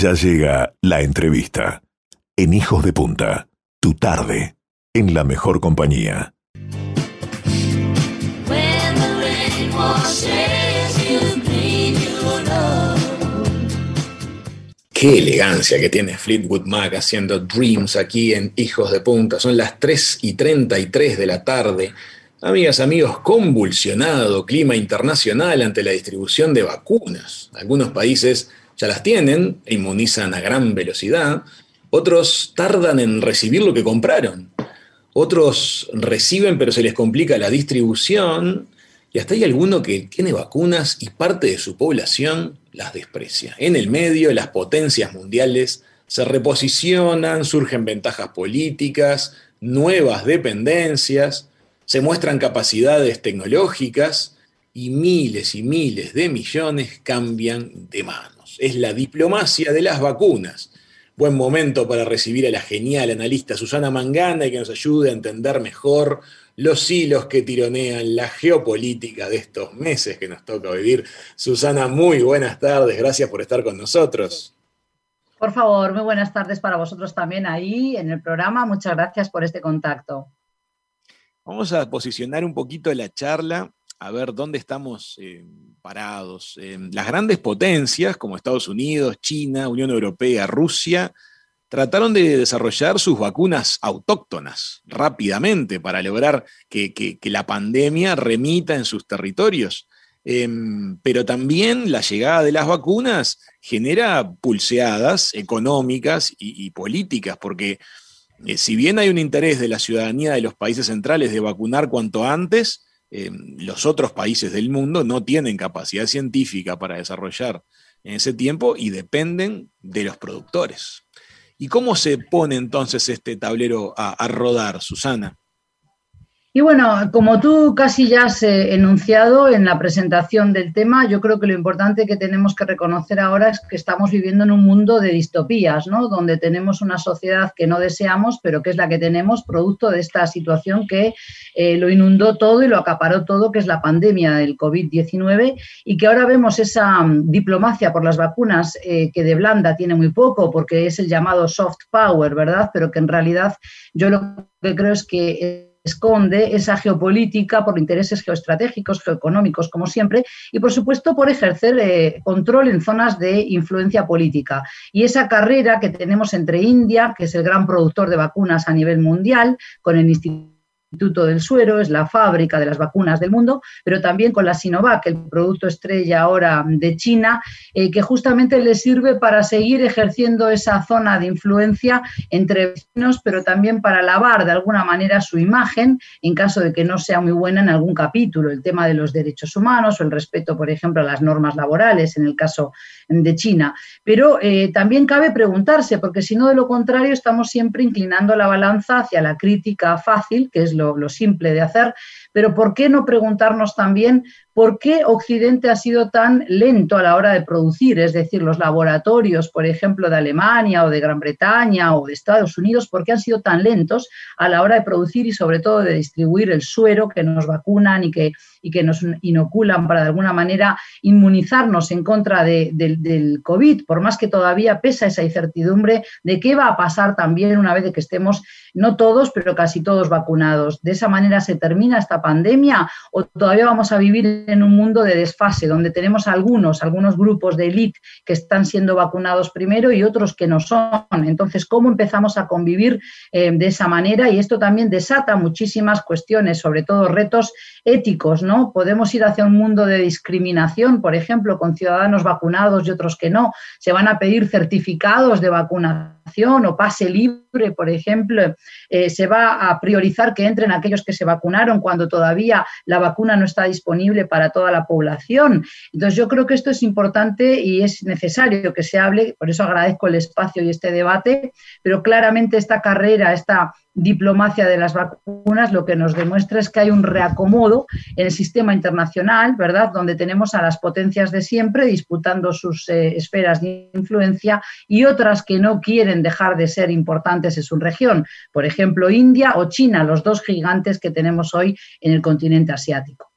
Ya llega la entrevista. En Hijos de Punta, tu tarde, en la mejor compañía. Qué elegancia que tiene Fleetwood Mac haciendo Dreams aquí en Hijos de Punta. Son las 3 y 33 de la tarde. Amigas, amigos, convulsionado clima internacional ante la distribución de vacunas. Algunos países ya las tienen e inmunizan a gran velocidad. Otros tardan en recibir lo que compraron. Otros reciben pero se les complica la distribución. Y hasta hay alguno que tiene vacunas y parte de su población las desprecia. En el medio, las potencias mundiales se reposicionan, surgen ventajas políticas, nuevas dependencias, se muestran capacidades tecnológicas y miles y miles de millones cambian de Es la diplomacia de las vacunas. Buen momento para recibir a la genial analista Susana Mangana y que nos ayude a entender mejor los hilos que tironean la geopolítica de estos meses que nos toca vivir. Susana, muy buenas tardes, gracias por estar con nosotros. Por favor, muy buenas tardes para vosotros también ahí en el programa. Muchas gracias por este contacto. Vamos a posicionar un poquito la charla, a ver dónde estamos eh, parados. las grandes potencias como Estados Unidos, China, Unión Europea, Rusia, trataron de desarrollar sus vacunas autóctonas rápidamente para lograr que, la pandemia remita en sus territorios. Em, pero también la llegada de las vacunas genera pulseadas económicas y, políticas, porque eh, si bien hay un interés de la ciudadanía de los países centrales de vacunar cuanto antes, em, los otros países del mundo no tienen capacidad científica para desarrollar en ese tiempo y dependen de los productores. ¿Y cómo se pone entonces este tablero a, rodar, Susana? Y bueno, como tú casi ya has eh, enunciado en la presentación del tema, yo creo que lo importante que tenemos que reconocer ahora es que estamos viviendo en un mundo de distopías, ¿no? Donde tenemos una sociedad que no deseamos, pero que es la que tenemos, producto de esta situación que eh, lo inundó todo y lo acaparó todo, que es la pandemia del COVID-19, y que ahora vemos esa mm, diplomacia por las vacunas eh, que de blanda tiene muy poco, porque es el llamado soft power, ¿verdad? Pero que en realidad yo lo que creo es que esconde esa geopolítica por intereses geoestratégicos, geoeconómicos, como siempre, y por supuesto por ejercer eh, control en zonas de influencia política. Y esa carrera que tenemos entre India, que es el gran productor de vacunas a nivel mundial, con el Instituto Instituto del Suero, es la fábrica de las vacunas del mundo, pero también con la Sinovac, el producto estrella ahora de China, eh, que justamente le sirve para seguir ejerciendo esa zona de influencia entre vecinos, pero también para lavar de alguna manera su imagen en caso de que no sea muy buena en algún capítulo, el tema de los derechos humanos o el respeto, por ejemplo, a las normas laborales, en el caso de China. Pero eh, también cabe preguntarse, porque si no, de lo contrario, estamos siempre inclinando la balanza hacia la crítica fácil, que es lo, simple de hacer, pero ¿por qué no preguntarnos también por qué Occidente ha sido tan lento a la hora de producir? Es decir, los laboratorios, por ejemplo, de Alemania o de Gran Bretaña o de Estados Unidos, ¿por qué han sido tan lentos a la hora de producir y sobre todo de distribuir el suero que nos vacunan y que, y que nos inoculan para de alguna manera inmunizarnos en contra del COVID, por más que todavía pesa esa incertidumbre de qué va a pasar también una vez que estemos, no todos, pero casi todos vacunados. ¿De esa manera se termina esta pandemia o todavía vamos a vivir en un mundo de desfase donde tenemos algunos, algunos grupos de élite que están siendo vacunados primero y otros que no son? Entonces, ¿cómo empezamos a convivir eh, de esa manera? Y esto también desata muchísimas cuestiones, sobre todo retos éticos, ¿no? Podemos ir hacia un mundo de discriminación, por ejemplo, con ciudadanos vacunados y otros que no. Se van a pedir certificados de vacunación o pase libre, por ejemplo. Eh, se va a priorizar que entren aquellos que se vacunaron cuando todavía la vacuna no está disponible para toda la población. Entonces, yo creo que esto es importante y es necesario que se hable, por eso agradezco el espacio y este debate, pero claramente esta carrera, esta diplomacia de las vacunas lo que nos demuestra es que hay un reacomodo en el sistema internacional, ¿verdad? Donde tenemos a las potencias de siempre disputando sus eh, esferas de influencia y otras que no quieren dejar de ser importantes en su región. Por ejemplo, India o China, los dos gigantes que tenemos hoy en el continente asiático.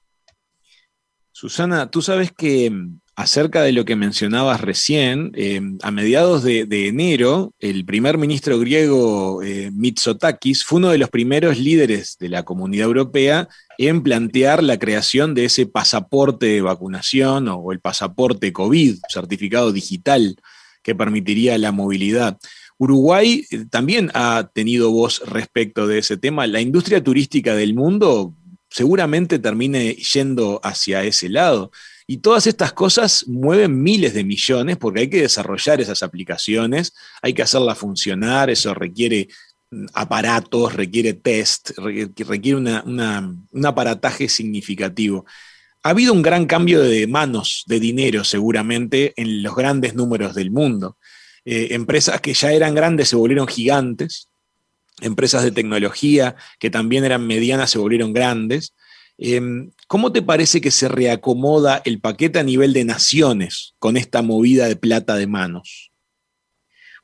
Susana, tú sabes que mm, acerca de lo que mencionabas recién, em, a mediados de, enero, el primer ministro griego eh, Mitsotakis fue uno de los primeros líderes de la comunidad europea en plantear la creación de ese pasaporte de vacunación o el pasaporte COVID, certificado digital que permitiría la movilidad. Uruguay eh, también ha tenido voz respecto de ese tema. La industria turística del mundo seguramente termine yendo hacia ese lado. Y todas estas cosas mueven miles de millones porque hay que desarrollar esas aplicaciones, hay que hacerlas funcionar, eso requiere mm, aparatos, requiere test, requiere un aparataje significativo. Ha habido un gran cambio de manos de dinero seguramente en los grandes números del mundo. Eh, empresas que ya eran grandes se volvieron gigantes, empresas de tecnología que también eran medianas se volvieron grandes. Em, ¿Cómo te parece que se reacomoda el paquete a nivel de naciones con esta movida de plata de manos?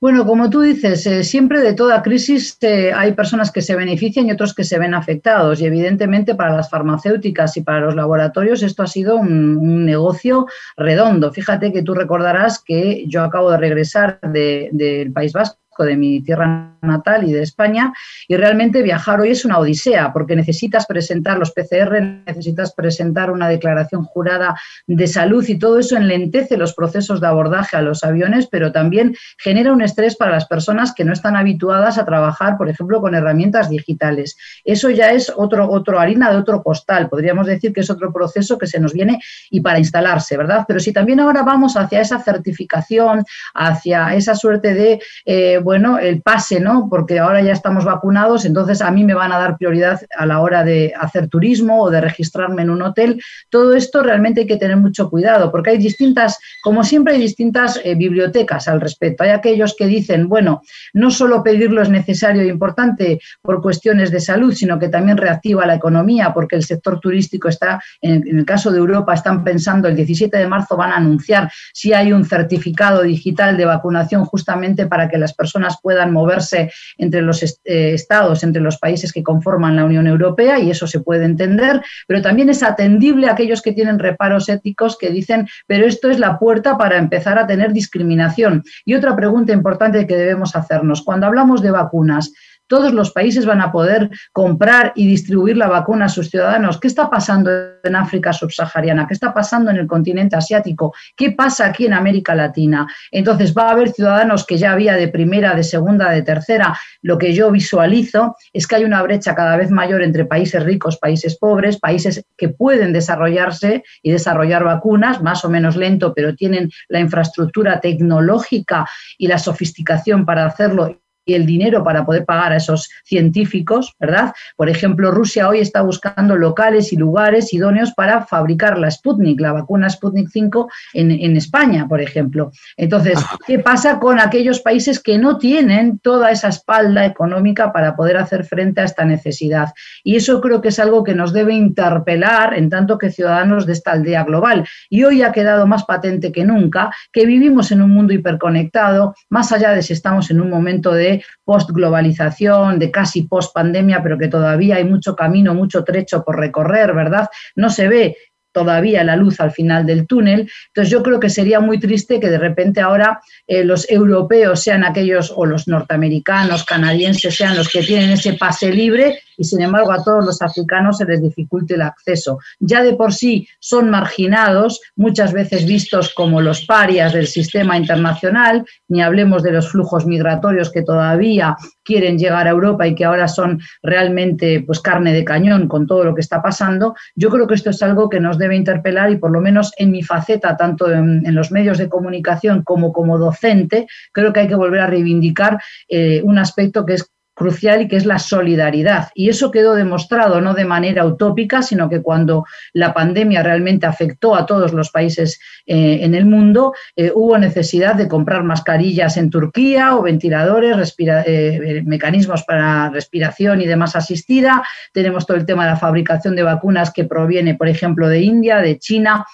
Bueno, como tú dices, eh, siempre de toda crisis eh, hay personas que se benefician y otros que se ven afectados. Y evidentemente para las farmacéuticas y para los laboratorios esto ha sido un, negocio redondo. Fíjate que tú recordarás que yo acabo de regresar del País Vasco de mi tierra natal y de España, y realmente viajar hoy es una odisea, porque necesitas presentar los PCR, necesitas presentar una declaración jurada de salud y todo eso enlentece los procesos de abordaje a los aviones, pero también genera un estrés para las personas que no están habituadas a trabajar, por ejemplo, con herramientas digitales. Eso ya es otro, otro harina de otro costal, podríamos decir que es otro proceso que se nos viene y para instalarse, ¿verdad? Pero si también ahora vamos hacia esa certificación, hacia esa suerte de, eh, bueno, el pase, ¿no? Porque ahora ya estamos vacunados, entonces a mí me van a dar prioridad a la hora de hacer turismo o de registrarme en un hotel. Todo esto realmente hay que tener mucho cuidado, porque hay distintas, como siempre, hay distintas eh, bibliotecas al respecto. Hay aquellos que dicen, bueno, no solo pedirlo es necesario e importante por cuestiones de salud, sino que también reactiva la economía, porque el sector turístico está, en, en el caso de Europa, están pensando, el 17 de marzo van a anunciar si hay un certificado digital de vacunación justamente para que las personas puedan moverse entre los eh, estados, entre los países que conforman la Unión Europea, y eso se puede entender, pero también es atendible a aquellos que tienen reparos éticos que dicen, pero esto es la puerta para empezar a tener discriminación. Y otra pregunta importante que debemos hacernos, cuando hablamos de vacunas, todos los países van a poder comprar y distribuir la vacuna a sus ciudadanos. ¿Qué está pasando en África subsahariana? ¿Qué está pasando en el continente asiático? ¿Qué pasa aquí en América Latina? Entonces, va a haber ciudadanos que ya había de primera, de segunda, de tercera. Lo que yo visualizo es que hay una brecha cada vez mayor entre países ricos, países pobres, países que pueden desarrollarse y desarrollar vacunas, más o menos lento, pero tienen la infraestructura tecnológica y la sofisticación para hacerlo el dinero para poder pagar a esos científicos, ¿verdad? Por ejemplo, Rusia hoy está buscando locales y lugares idóneos para fabricar la Sputnik, la vacuna Sputnik 5 en, España, por ejemplo. Entonces, ¿qué pasa con aquellos países que no tienen toda esa espalda económica para poder hacer frente a esta necesidad? Y eso creo que es algo que nos debe interpelar en tanto que ciudadanos de esta aldea global. Y hoy ha quedado más patente que nunca que vivimos en un mundo hiperconectado, más allá de si estamos en un momento de post-globalización, de casi post-pandemia, pero que todavía hay mucho camino, mucho trecho por recorrer, ¿verdad? No se ve todavía la luz al final del túnel. Entonces yo creo que sería muy triste que de repente ahora eh, los europeos sean aquellos o los norteamericanos, canadienses sean los que tienen ese pase libre y sin embargo a todos los africanos se les dificulte el acceso. Ya de por sí son marginados, muchas veces vistos como los parias del sistema internacional, ni hablemos de los flujos migratorios que todavía quieren llegar a Europa y que ahora son realmente pues carne de cañón con todo lo que está pasando. Yo creo que esto es algo que nos debe interpelar y por lo menos en mi faceta, tanto en, los medios de comunicación como como docente, creo que hay que volver a reivindicar eh, un aspecto que es crucial y que es la solidaridad. Y eso quedó demostrado no de manera utópica, sino que cuando la pandemia realmente afectó a todos los países eh, en el mundo, eh, hubo necesidad de comprar mascarillas en Turquía o ventiladores, eh, mecanismos para respiración y demás asistida. Tenemos todo el tema de la fabricación de vacunas que proviene, por ejemplo, de India, de China.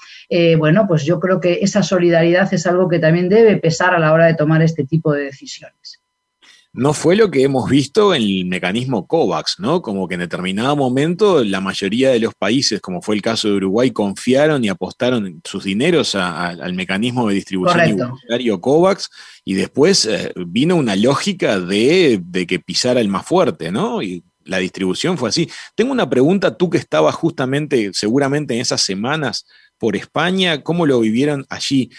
bueno, pues yo creo que esa solidaridad es algo que también debe pesar a la hora de tomar este tipo de decisiones. No fue lo que hemos visto en el mecanismo COVAX, ¿no? Como que en determinado momento la mayoría de los países, como fue el caso de Uruguay, confiaron y apostaron sus dineros al mecanismo de distribución igualitario COVAX y después eh, vino una lógica de, de, que pisara el más fuerte, ¿no? Y la distribución fue así. Tengo una pregunta, tú que estabas justamente, seguramente en esas semanas por España, ¿cómo lo vivieron allí?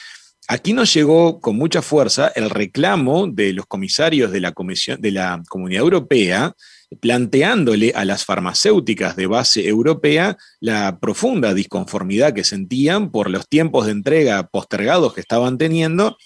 Aquí nos llegó con mucha fuerza el reclamo de los comisarios de la, Comisión, de la Comunidad Europea planteándole a las farmacéuticas de base europea la profunda disconformidad que sentían por los tiempos de entrega postergados que estaban teniendo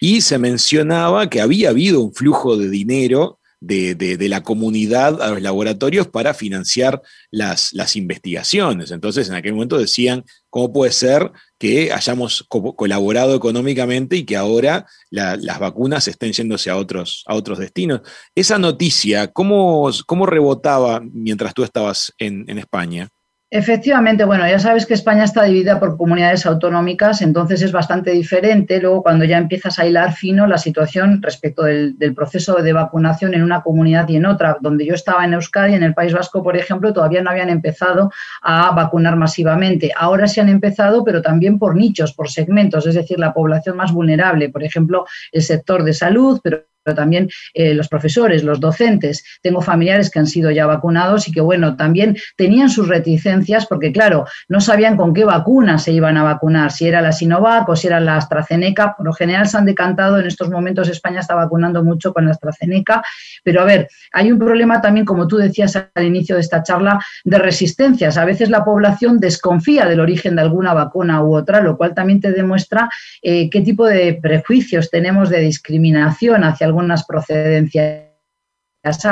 y se mencionaba que había habido un flujo de dinero de, la comunidad a los laboratorios para financiar las, las, investigaciones. Entonces, en aquel momento decían, ¿cómo puede ser que hayamos colaborado económicamente y que ahora las vacunas estén yéndose a otros, a otros destinos? Esa noticia, ¿cómo, cómo rebotaba mientras tú estabas en, en España? Efectivamente, bueno, ya sabes que España está dividida por comunidades autonómicas, entonces es bastante diferente. Luego, cuando ya empiezas a hilar fino la situación respecto del, proceso de vacunación en una comunidad y en otra, donde yo estaba en Euskadi, en el País Vasco, por ejemplo, todavía no habían empezado a vacunar masivamente. Ahora sí han empezado, pero también por nichos, por segmentos, es decir, la población más vulnerable, por ejemplo, el sector de salud, pero pero también eh, los profesores, los docentes. Tengo familiares que han sido ya vacunados y que, bueno, también tenían sus reticencias porque, claro, no sabían con qué vacuna se iban a vacunar, si era la Sinovac o si era la AstraZeneca. Por lo general se han decantado, en estos momentos España está vacunando mucho con la AstraZeneca, pero a ver, hay un problema también, como tú decías al inicio de esta charla, de resistencias. A veces la población desconfía del origen de alguna vacuna u otra, lo cual también te demuestra eh, qué tipo de prejuicios tenemos de discriminación hacia algunas procedencias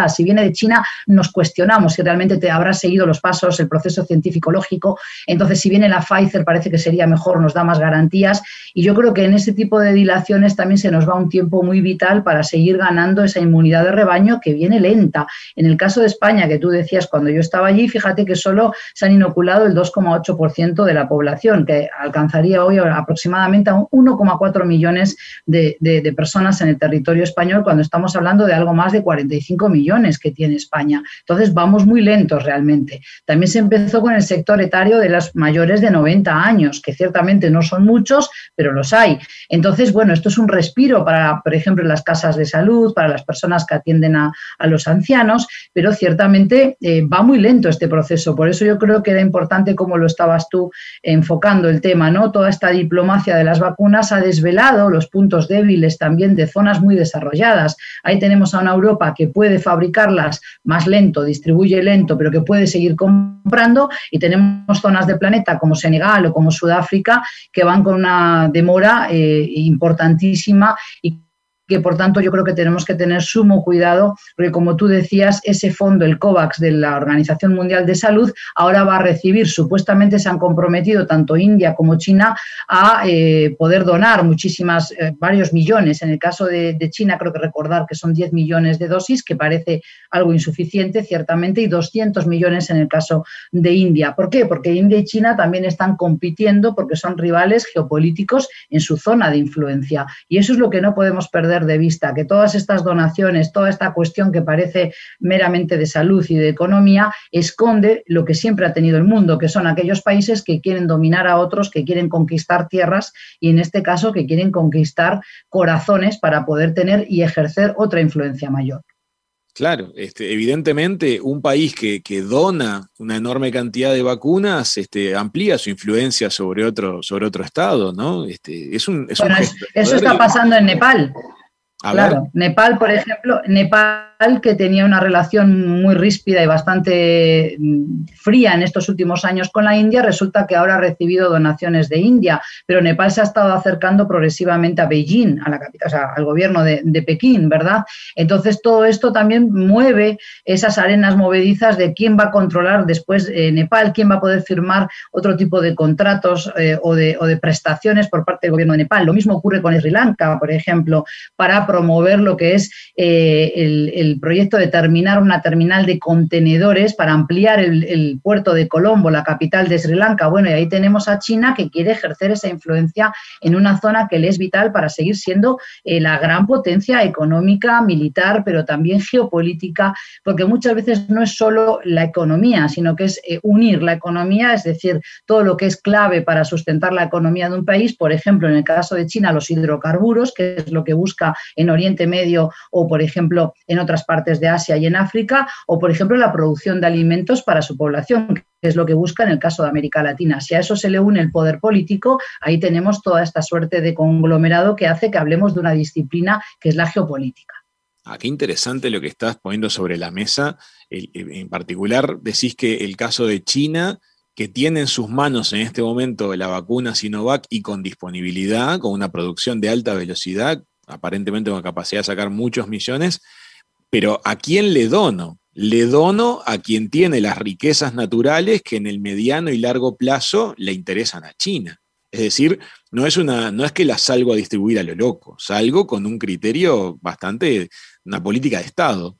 si viene de China, nos cuestionamos si realmente te habrá seguido los pasos, el proceso científico-lógico. Entonces, si viene la Pfizer, parece que sería mejor, nos da más garantías. Y yo creo que en ese tipo de dilaciones también se nos va un tiempo muy vital para seguir ganando esa inmunidad de rebaño que viene lenta. En el caso de España, que tú decías cuando yo estaba allí, fíjate que solo se han inoculado el 2,8% de la población, que alcanzaría hoy aproximadamente a 1,4 millones de, de personas en el territorio español, cuando estamos hablando de algo más de 45 millones que tiene España. Entonces vamos muy lentos realmente. También se empezó con el sector etario de los mayores de 90 años, que ciertamente no son muchos, pero los hay. Entonces, bueno, esto es un respiro para, por ejemplo, las casas de salud, para las personas que atienden a, los ancianos, pero ciertamente eh, va muy lento este proceso. Por eso yo creo que era importante, como lo estabas tú enfocando el tema, ¿no? Toda esta diplomacia de las vacunas ha desvelado los puntos débiles también de zonas muy desarrolladas. Ahí tenemos a una Europa que puede de fabricarlas más lento, distribuye lento, pero que puede seguir comprando. Y tenemos zonas del planeta como Senegal o como Sudáfrica que van con una demora eh, importantísima y que por tanto yo creo que tenemos que tener sumo cuidado, porque como tú decías, ese fondo, el COVAX de la Organización Mundial de Salud, ahora va a recibir, supuestamente se han comprometido tanto India como China a eh, poder donar muchísimas, eh, varios millones. En el caso de, China, creo que recordar que son 10 millones de dosis, que parece algo insuficiente, ciertamente, y 200 millones en el caso de India. ¿Por qué? Porque India y China también están compitiendo porque son rivales geopolíticos en su zona de influencia. Y eso es lo que no podemos perder de vista que todas estas donaciones, toda esta cuestión que parece meramente de salud y de economía, esconde lo que siempre ha tenido el mundo, que son aquellos países que quieren dominar a otros, que quieren conquistar tierras y en este caso que quieren conquistar corazones para poder tener y ejercer otra influencia mayor. Claro, este, evidentemente un país que, dona una enorme cantidad de vacunas este, amplía su influencia sobre otro, sobre otro estado, ¿no? Este, es un, bueno, eso está pasando en Nepal claro, Nepal, por ejemplo, Nepal que tenía una relación muy ríspida y bastante mm, fría en estos últimos años con la India, resulta que ahora ha recibido donaciones de India, pero Nepal se ha estado acercando progresivamente a Beijing, a la o sea, al gobierno de, Pekín, ¿verdad? Entonces todo esto también mueve esas arenas movedizas de quién va a controlar después eh, Nepal, quién va a poder firmar otro tipo de contratos eh, o, de, o de prestaciones por parte del gobierno de Nepal. Lo mismo ocurre con Sri Lanka, por ejemplo, para promover lo que es eh, el proyecto de terminar una terminal de contenedores para ampliar el, puerto de Colombo, la capital de Sri Lanka. Bueno, y ahí tenemos a China que quiere ejercer esa influencia en una zona que le es vital para seguir siendo eh, la gran potencia económica, militar, pero también geopolítica, porque muchas veces no es solo la economía, sino que es eh, unir la economía, es decir, todo lo que es clave para sustentar la economía de un país, por ejemplo, en el caso de China, los hidrocarburos, que es lo que busca en Oriente Medio o, por ejemplo, en otras partes de Asia y en África, o, por ejemplo, la producción de alimentos para su población, que es lo que busca en el caso de América Latina. Si a eso se le une el poder político, ahí tenemos toda esta suerte de conglomerado que hace que hablemos de una disciplina que es la geopolítica. Ah, qué interesante lo que estás poniendo sobre la mesa. En particular, decís que el caso de China que tiene en sus manos en este momento la vacuna Sinovac y con disponibilidad, con una producción de alta velocidad, aparentemente con capacidad de sacar muchos millones, pero ¿a quién le dono? Le dono a quien tiene las riquezas naturales que en el mediano y largo plazo le interesan a China. Es decir, no es, una, no es que las salgo a distribuir a lo loco, salgo con un criterio bastante, una política de Estado.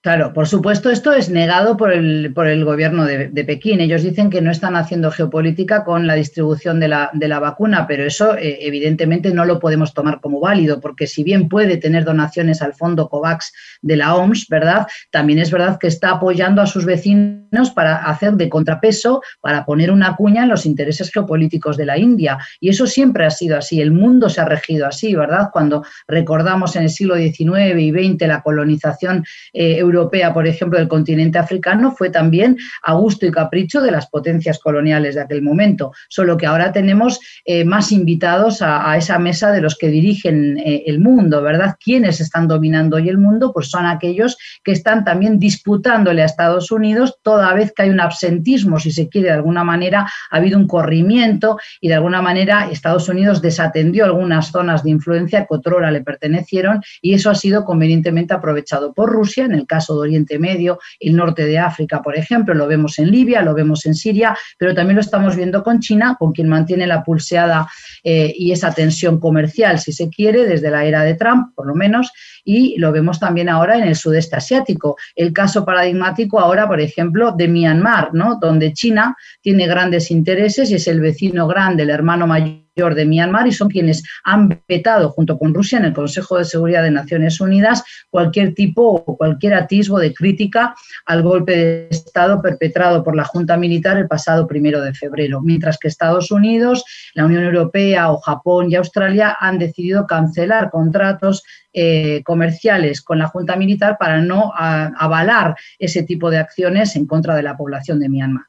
Claro, por supuesto, esto es negado por el, por el gobierno de, Pekín. Ellos dicen que no están haciendo geopolítica con la distribución de la, de la vacuna, pero eso eh, evidentemente no lo podemos tomar como válido, porque si bien puede tener donaciones al fondo COVAX de la OMS, ¿verdad? También es verdad que está apoyando a sus vecinos para hacer de contrapeso, para poner una cuña en los intereses geopolíticos de la India. Y eso siempre ha sido así, el mundo se ha regido así, ¿verdad? Cuando recordamos en el siglo XIX y XX la colonización eh, europea, por ejemplo, del continente africano, fue también a gusto y capricho de las potencias coloniales de aquel momento, solo que ahora tenemos eh, más invitados a, esa mesa de los que dirigen eh, el mundo, ¿verdad? ¿Quiénes están dominando hoy el mundo? Pues son aquellos que están también disputándole a Estados Unidos toda vez que hay un absentismo, si se quiere, de alguna manera ha habido un corrimiento y de alguna manera Estados Unidos desatendió algunas zonas de influencia que otrora le pertenecieron y eso ha sido convenientemente aprovechado por Rusia en el caso de Oriente Medio, el norte de África, por ejemplo, lo vemos en Libia, lo vemos en Siria, pero también lo estamos viendo con China, con quien mantiene la pulseada eh, y esa tensión comercial, si se quiere, desde la era de Trump, por lo menos, y lo vemos también ahora en el sudeste asiático. El caso paradigmático ahora, por ejemplo, de Myanmar, ¿no? donde China tiene grandes intereses y es el vecino grande, el hermano mayor de Myanmar y son quienes han vetado junto con Rusia en el Consejo de Seguridad de Naciones Unidas cualquier tipo o cualquier atisbo de crítica al golpe de Estado perpetrado por la Junta Militar el pasado primero de febrero, mientras que Estados Unidos, la Unión Europea o Japón y Australia han decidido cancelar contratos eh, comerciales con la Junta Militar para no avalar ese tipo de acciones en contra de la población de Myanmar.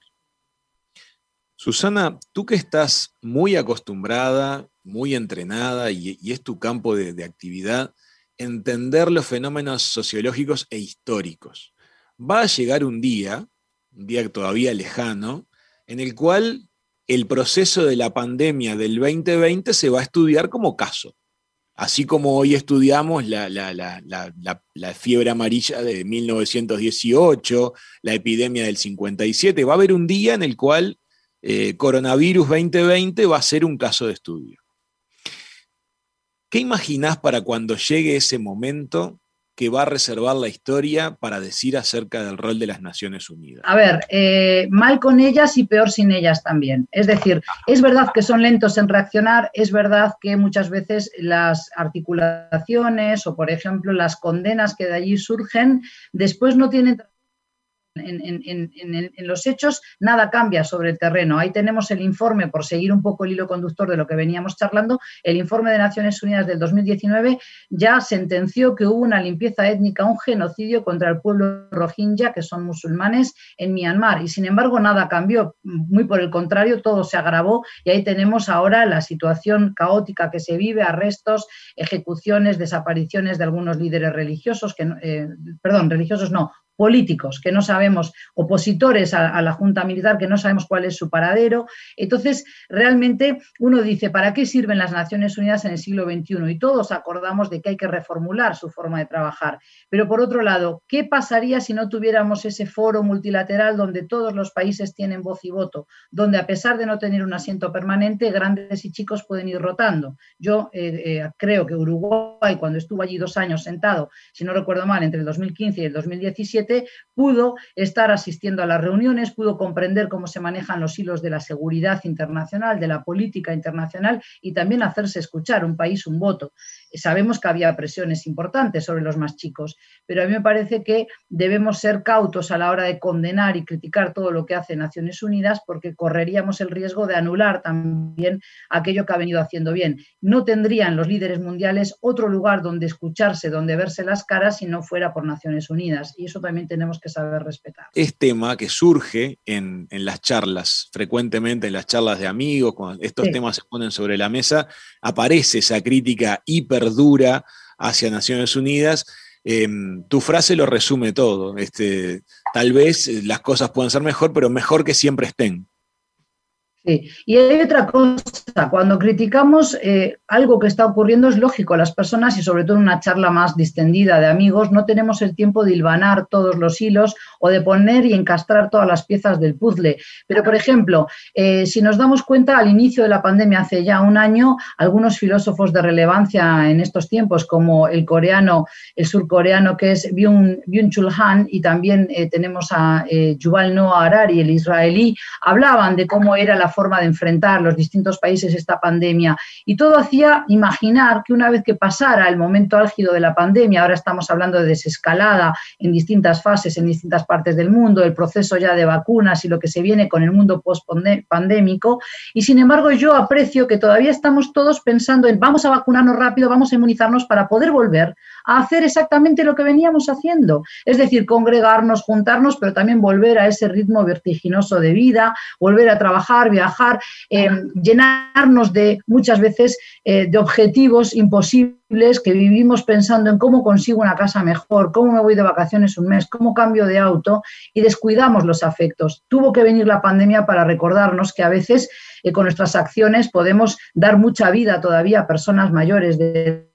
Susana, tú que estás muy acostumbrada, muy entrenada y, es tu campo de, actividad, entender los fenómenos sociológicos e históricos. Va a llegar un día, un día todavía lejano, en el cual el proceso de la pandemia del 2020 se va a estudiar como caso. Así como hoy estudiamos la, fiebre amarilla de 1918, la epidemia del 57, va a haber un día en el cual eh, coronavirus 2020 va a ser un caso de estudio. ¿Qué imaginás para cuando llegue ese momento que va a reservar la historia para decir acerca del rol de las Naciones Unidas? A ver, eh, mal con ellas y peor sin ellas también. Es decir, es verdad que son lentos en reaccionar, es verdad que muchas veces las articulaciones o, por ejemplo, las condenas que de allí surgen, después no tienen en, los hechos nada cambia sobre el terreno. Ahí tenemos el informe, por seguir un poco el hilo conductor de lo que veníamos charlando, el informe de Naciones Unidas del 2019 ya sentenció que hubo una limpieza étnica, un genocidio contra el pueblo rohingya, que son musulmanes, en Myanmar. Y sin embargo nada cambió, muy por el contrario, todo se agravó y ahí tenemos ahora la situación caótica que se vive, arrestos, ejecuciones, desapariciones de algunos líderes religiosos, que, eh, perdón, religiosos no, políticos que no sabemos, opositores a, la Junta Militar que no sabemos cuál es su paradero. Entonces, realmente uno dice, ¿para qué sirven las Naciones Unidas en el siglo XXI? Y todos acordamos de que hay que reformular su forma de trabajar. Pero por otro lado, ¿qué pasaría si no tuviéramos ese foro multilateral donde todos los países tienen voz y voto? Donde a pesar de no tener un asiento permanente, grandes y chicos pueden ir rotando. Yo eh, eh, creo que Uruguay, cuando estuvo allí dos años sentado, si no recuerdo mal, entre el 2015 y el 2017, pudo estar asistiendo a las reuniones, pudo comprender cómo se manejan los hilos de la seguridad internacional, de la política internacional y también hacerse escuchar, un país, un voto. Sabemos que había presiones importantes sobre los más chicos, pero a mí me parece que debemos ser cautos a la hora de condenar y criticar todo lo que hace Naciones Unidas porque correríamos el riesgo de anular también aquello que ha venido haciendo bien. No tendrían los líderes mundiales otro lugar donde escucharse, donde verse las caras si no fuera por Naciones Unidas. Y eso también tenemos que saber respetar. Es tema que surge en, las charlas, frecuentemente en las charlas de amigos, cuando estos temas se ponen sobre la mesa, aparece esa crítica hiperdura hacia Naciones Unidas. Em, tu frase lo resume todo. Este, tal vez las cosas puedan ser mejor, pero mejor que siempre estén. Sí, y hay otra cosa, cuando criticamos eh, algo que está ocurriendo es lógico, las personas y sobre todo en una charla más distendida de amigos no tenemos el tiempo de hilvanar todos los hilos o de poner y encastrar todas las piezas del puzzle. Pero, por ejemplo, eh, si nos damos cuenta, al inicio de la pandemia, hace ya un año, algunos filósofos de relevancia en estos tiempos, como el coreano, el surcoreano que es Byung-Chul Han y también eh, tenemos a Yuval Noah Harari, el israelí, hablaban de cómo era la forma de enfrentar los distintos países esta pandemia. Y todo hacía imaginar que una vez que pasara el momento álgido de la pandemia, ahora estamos hablando de desescalada en distintas fases, en distintas partes del mundo, el proceso ya de vacunas y lo que se viene con el mundo post-pandémico. Y sin embargo, yo aprecio que todavía estamos todos pensando en vamos a vacunarnos rápido, vamos a inmunizarnos para poder volver a hacer exactamente lo que veníamos haciendo. Es decir, congregarnos, juntarnos, pero también volver a ese ritmo vertiginoso de vida, volver a trabajar, viajar, eh, llenarnos de muchas veces eh, de objetivos imposibles que vivimos pensando en cómo consigo una casa mejor, cómo me voy de vacaciones un mes, cómo cambio de auto y descuidamos los afectos. Tuvo que venir la pandemia para recordarnos que a veces eh, con nuestras acciones podemos dar mucha vida todavía a personas mayores de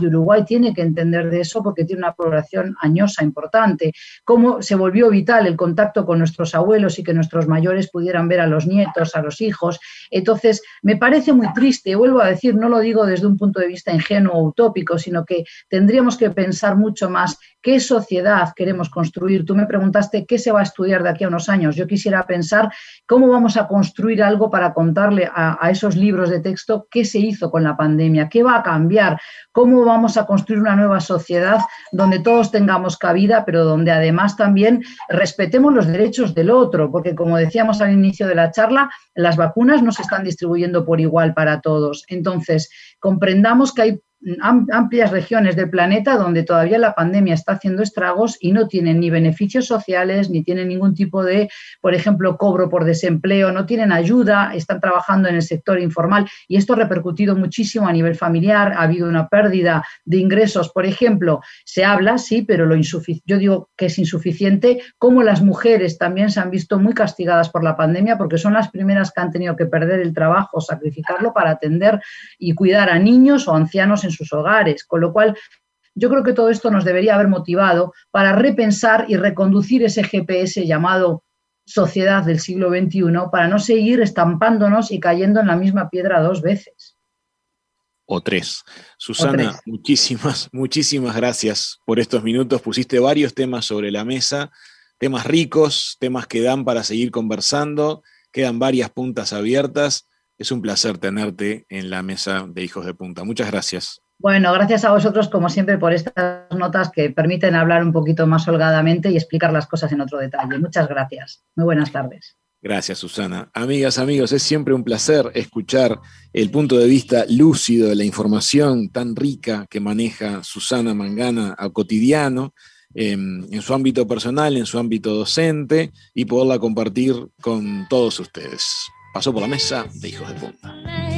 y Uruguay tiene que entender de eso porque tiene una población añosa importante. Cómo se volvió vital el contacto con nuestros abuelos y que nuestros mayores pudieran ver a los nietos, a los hijos. Entonces, me parece muy triste, vuelvo a decir, no lo digo desde un punto de vista ingenuo o utópico, sino que tendríamos que pensar mucho más qué sociedad queremos construir. Tú me preguntaste qué se va a estudiar de aquí a unos años. Yo quisiera pensar cómo vamos a construir algo para contarle a, a esos libros de texto qué se hizo con la pandemia, qué va a cambiar, cómo vamos a construir una nueva sociedad donde todos tengamos cabida, pero donde además también respetemos los derechos del otro, porque como decíamos al inicio de la charla, las vacunas no se están distribuyendo por igual para todos. Entonces, comprendamos que hay amplias regiones del planeta donde todavía la pandemia está haciendo estragos y no tienen ni beneficios sociales, ni tienen ningún tipo de, por ejemplo, cobro por desempleo, no tienen ayuda, están trabajando en el sector informal y esto ha repercutido muchísimo a nivel familiar, ha habido una pérdida de ingresos, por ejemplo, se habla, sí, pero lo yo digo que es insuficiente, como las mujeres también se han visto muy castigadas por la pandemia porque son las primeras que han tenido que perder el trabajo, sacrificarlo para atender y cuidar a niños o ancianos en sus hogares, con lo cual yo creo que todo esto nos debería haber motivado para repensar y reconducir ese GPS llamado sociedad del siglo XXI para no seguir estampándonos y cayendo en la misma piedra dos veces. O tres. Susana, muchísimas, muchísimas gracias por estos minutos. Pusiste varios temas sobre la mesa, temas ricos, temas que dan para seguir conversando, quedan varias puntas abiertas. Es un placer tenerte en la mesa de Hijos de Punta. Muchas gracias. Bueno, gracias a vosotros, como siempre, por estas notas que permiten hablar un poquito más holgadamente y explicar las cosas en otro detalle. Muchas gracias. Muy buenas tardes. Gracias, Susana. Amigas, amigos, es siempre un placer escuchar el punto de vista lúcido de la información tan rica que maneja Susana Mangana a cotidiano, em, en su ámbito personal, en su ámbito docente, y poderla compartir con todos ustedes. Pasó por la mesa de Hijos de Punta.